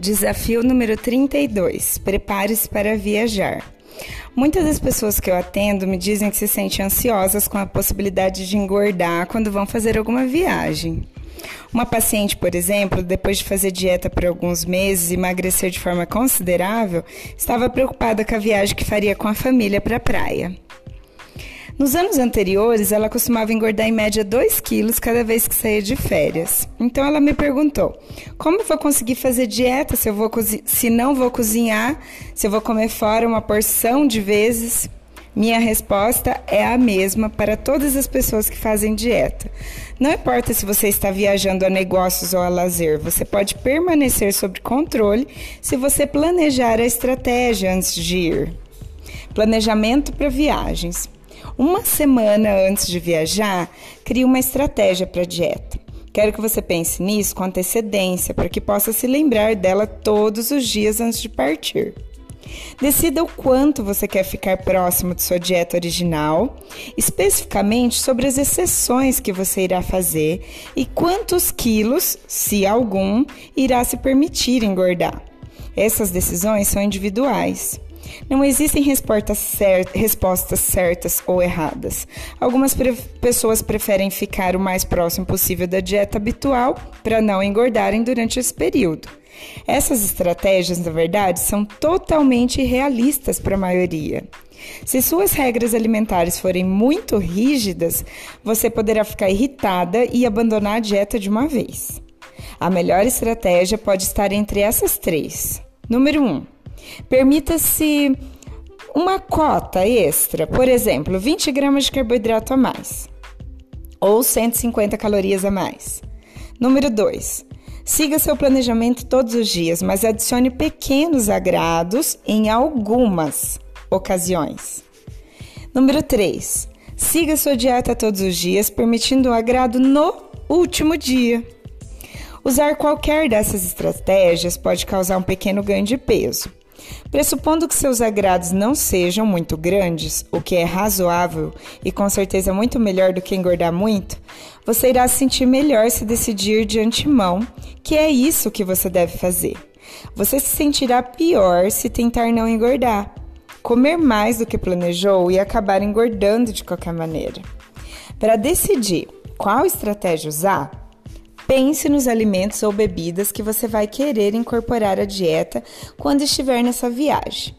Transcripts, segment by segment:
Desafio número 32: Prepare-se para viajar. Muitas das pessoas que eu atendo me dizem que se sentem ansiosas com a possibilidade de engordar quando vão fazer alguma viagem. Uma paciente, por exemplo, depois de fazer dieta por alguns meses e emagrecer de forma considerável, estava preocupada com a viagem que faria com a família para a praia. Nos anos anteriores, ela costumava engordar em média 2 quilos cada vez que saía de férias. Então ela me perguntou: como eu vou conseguir fazer dieta se, eu vou se não vou cozinhar, se eu vou comer fora uma porção de vezes? Minha resposta é a mesma para todas as pessoas que fazem dieta. Não importa se você está viajando a negócios ou a lazer, você pode permanecer sob controle se você planejar a estratégia antes de ir. Planejamento para viagens. Uma semana antes de viajar, crie uma estratégia para a dieta. Quero que você pense nisso com antecedência para que possa se lembrar dela todos os dias antes de partir. Decida o quanto você quer ficar próximo de sua dieta original, especificamente sobre as exceções que você irá fazer e quantos quilos, se algum, irá se permitir engordar. Essas decisões são individuais. Não existem respostas, certas ou erradas. Algumas pre pessoas preferem ficar o mais próximo possível da dieta habitual para não engordarem durante esse período. Essas estratégias, na verdade, são totalmente irrealistas para a maioria. Se suas regras alimentares forem muito rígidas, você poderá ficar irritada e abandonar a dieta de uma vez. A melhor estratégia pode estar entre essas três. Número 1. Um, Permita-se uma cota extra, por exemplo, 20 gramas de carboidrato a mais ou 150 calorias a mais. Número 2. Siga seu planejamento todos os dias, mas adicione pequenos agrados em algumas ocasiões. Número 3. Siga sua dieta todos os dias, permitindo o agrado no último dia. Usar qualquer dessas estratégias pode causar um pequeno ganho de peso. Pressupondo que seus agrados não sejam muito grandes, o que é razoável e com certeza muito melhor do que engordar muito, você irá se sentir melhor se decidir de antemão que é isso que você deve fazer. Você se sentirá pior se tentar não engordar, comer mais do que planejou e acabar engordando de qualquer maneira. Para decidir qual estratégia usar, Pense nos alimentos ou bebidas que você vai querer incorporar à dieta quando estiver nessa viagem.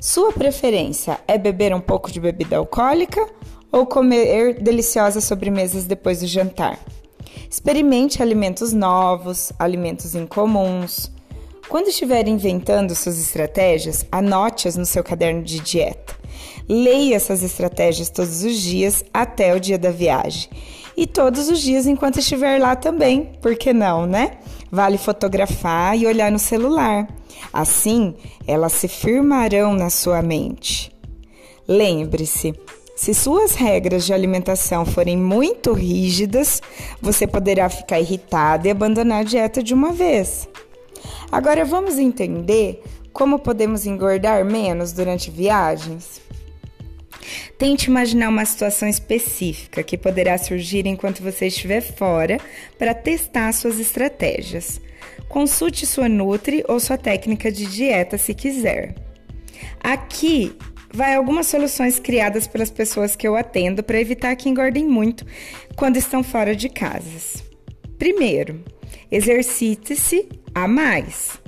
Sua preferência é beber um pouco de bebida alcoólica ou comer deliciosas sobremesas depois do jantar? Experimente alimentos novos, alimentos incomuns. Quando estiver inventando suas estratégias, anote-as no seu caderno de dieta. Leia essas estratégias todos os dias até o dia da viagem e todos os dias enquanto estiver lá também, por que não, né? Vale fotografar e olhar no celular. Assim, elas se firmarão na sua mente. Lembre-se, se suas regras de alimentação forem muito rígidas, você poderá ficar irritada e abandonar a dieta de uma vez. Agora vamos entender como podemos engordar menos durante viagens? Tente imaginar uma situação específica que poderá surgir enquanto você estiver fora para testar suas estratégias. Consulte sua Nutri ou sua técnica de dieta se quiser. Aqui vai algumas soluções criadas pelas pessoas que eu atendo para evitar que engordem muito quando estão fora de casas. Primeiro, exercite-se a mais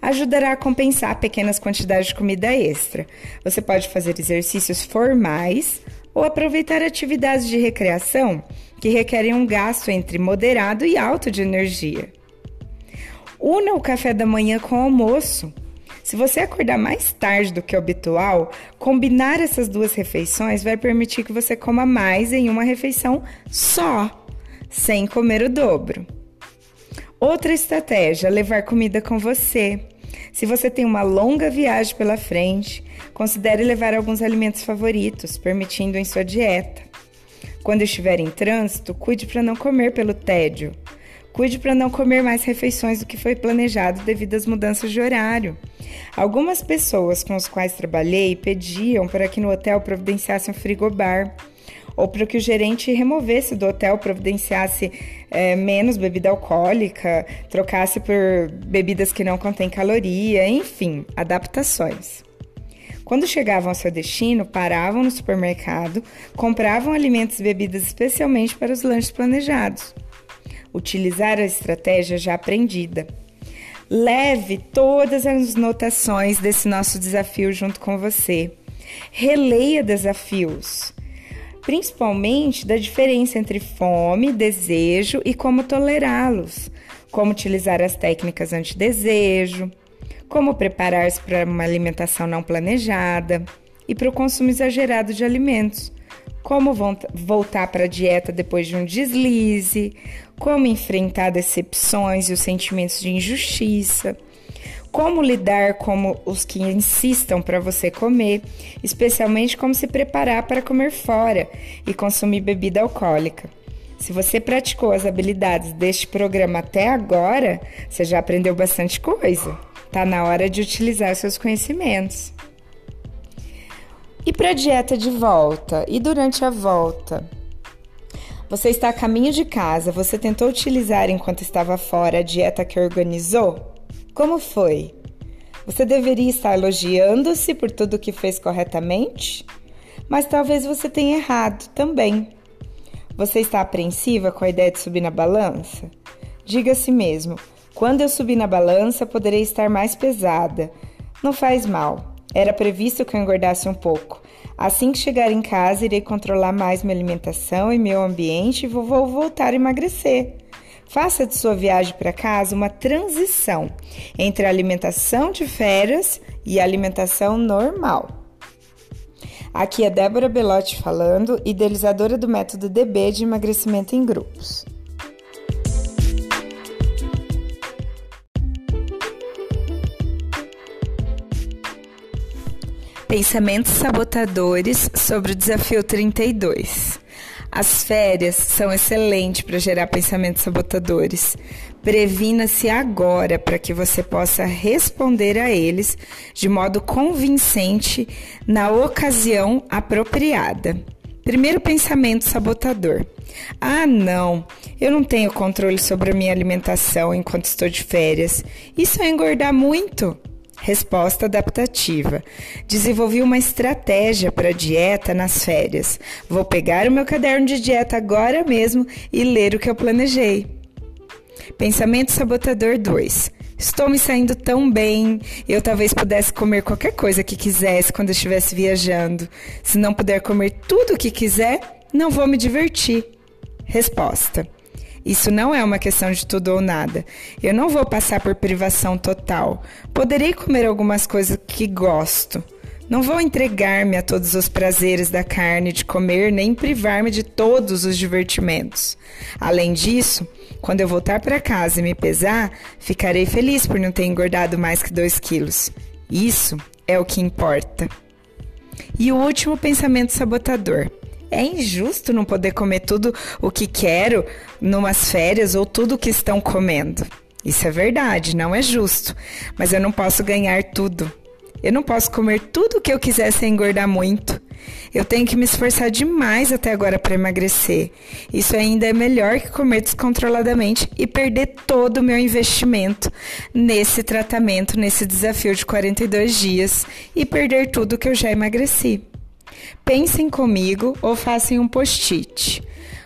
ajudará a compensar pequenas quantidades de comida extra. Você pode fazer exercícios formais ou aproveitar atividades de recreação que requerem um gasto entre moderado e alto de energia. Una o café da manhã com o almoço. Se você acordar mais tarde do que o habitual, combinar essas duas refeições vai permitir que você coma mais em uma refeição só, sem comer o dobro. Outra estratégia: levar comida com você. Se você tem uma longa viagem pela frente, considere levar alguns alimentos favoritos, permitindo em sua dieta. Quando estiver em trânsito, cuide para não comer pelo tédio. Cuide para não comer mais refeições do que foi planejado devido às mudanças de horário. Algumas pessoas com as quais trabalhei pediam para que no hotel providenciasse um frigobar. Ou para que o gerente removesse do hotel, providenciasse é, menos bebida alcoólica, trocasse por bebidas que não contêm caloria, enfim, adaptações. Quando chegavam ao seu destino, paravam no supermercado, compravam alimentos e bebidas especialmente para os lanches planejados. Utilizar a estratégia já aprendida. Leve todas as notações desse nosso desafio junto com você. Releia desafios, principalmente da diferença entre fome, desejo e como tolerá-los, como utilizar as técnicas anti-desejo, como preparar-se para uma alimentação não planejada e para o consumo exagerado de alimentos, como voltar para a dieta depois de um deslize, como enfrentar decepções e os sentimentos de injustiça, como lidar com os que insistam para você comer, especialmente como se preparar para comer fora e consumir bebida alcoólica. Se você praticou as habilidades deste programa até agora, você já aprendeu bastante coisa. Tá na hora de utilizar seus conhecimentos. E para a dieta de volta? E durante a volta? Você está a caminho de casa, você tentou utilizar enquanto estava fora a dieta que organizou? Como foi? Você deveria estar elogiando-se por tudo que fez corretamente? Mas talvez você tenha errado também. Você está apreensiva com a ideia de subir na balança? Diga a si mesmo: quando eu subir na balança, poderei estar mais pesada. Não faz mal. Era previsto que eu engordasse um pouco. Assim que chegar em casa, irei controlar mais minha alimentação e meu ambiente e vou voltar a emagrecer. Faça de sua viagem para casa uma transição entre a alimentação de férias e a alimentação normal. Aqui é Débora Belotti falando, idealizadora do método DB de emagrecimento em grupos. Pensamentos sabotadores sobre o desafio 32. As férias são excelentes para gerar pensamentos sabotadores. Previna-se agora para que você possa responder a eles de modo convincente na ocasião apropriada. Primeiro pensamento sabotador. Ah, não, eu não tenho controle sobre a minha alimentação enquanto estou de férias. Isso é engordar muito. Resposta adaptativa. Desenvolvi uma estratégia para dieta nas férias. Vou pegar o meu caderno de dieta agora mesmo e ler o que eu planejei. Pensamento sabotador 2. Estou me saindo tão bem. Eu talvez pudesse comer qualquer coisa que quisesse quando estivesse viajando. Se não puder comer tudo o que quiser, não vou me divertir. Resposta. Isso não é uma questão de tudo ou nada. Eu não vou passar por privação total. Poderei comer algumas coisas que gosto. Não vou entregar-me a todos os prazeres da carne de comer, nem privar-me de todos os divertimentos. Além disso, quando eu voltar para casa e me pesar, ficarei feliz por não ter engordado mais que 2 quilos. Isso é o que importa. E o último pensamento sabotador. É injusto não poder comer tudo o que quero numas férias ou tudo o que estão comendo. Isso é verdade, não é justo. Mas eu não posso ganhar tudo. Eu não posso comer tudo o que eu quiser sem engordar muito. Eu tenho que me esforçar demais até agora para emagrecer. Isso ainda é melhor que comer descontroladamente e perder todo o meu investimento nesse tratamento, nesse desafio de 42 dias e perder tudo que eu já emagreci. Pensem comigo ou façam um post-it.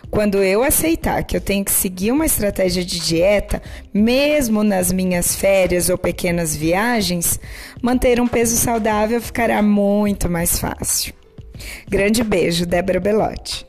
Quando eu aceitar que eu tenho que seguir uma estratégia de dieta, mesmo nas minhas férias ou pequenas viagens, manter um peso saudável ficará muito mais fácil. Grande beijo, Débora Belotti.